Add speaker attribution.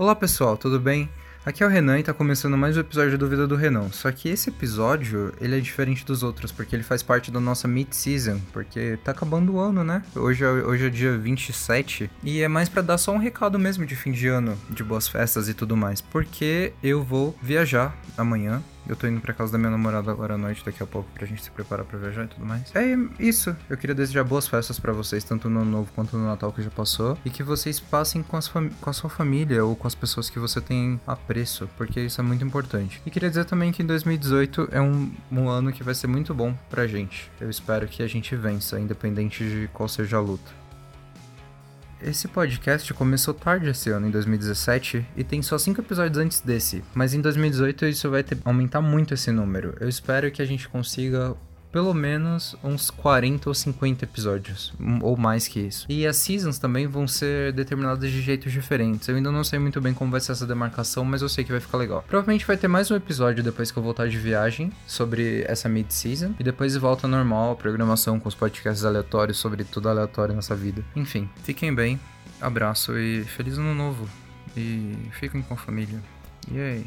Speaker 1: Olá pessoal, tudo bem? Aqui é o Renan e tá começando mais um episódio do Vida do Renan. Só que esse episódio, ele é diferente dos outros, porque ele faz parte da nossa mid-season, porque tá acabando o ano, né? Hoje é, hoje é dia 27, e é mais para dar só um recado mesmo de fim de ano, de boas festas e tudo mais, porque eu vou viajar amanhã eu tô indo pra casa da minha namorada agora à noite, daqui a pouco, pra gente se preparar pra viajar e tudo mais. É isso. Eu queria desejar boas festas para vocês, tanto no Ano Novo quanto no Natal que já passou. E que vocês passem com, com a sua família ou com as pessoas que você tem apreço, porque isso é muito importante. E queria dizer também que em 2018 é um, um ano que vai ser muito bom pra gente. Eu espero que a gente vença, independente de qual seja a luta. Esse podcast começou tarde esse ano, em 2017, e tem só 5 episódios antes desse, mas em 2018 isso vai ter, aumentar muito esse número. Eu espero que a gente consiga pelo menos uns 40 ou 50 episódios, ou mais que isso. E as seasons também vão ser determinadas de jeitos diferentes. Eu ainda não sei muito bem como vai ser essa demarcação, mas eu sei que vai ficar legal. Provavelmente vai ter mais um episódio depois que eu voltar de viagem sobre essa mid-season, e depois volta normal a programação com os podcasts aleatórios sobre tudo aleatório nessa vida. Enfim, fiquem bem, abraço e feliz ano novo. E fiquem com a família. Yay!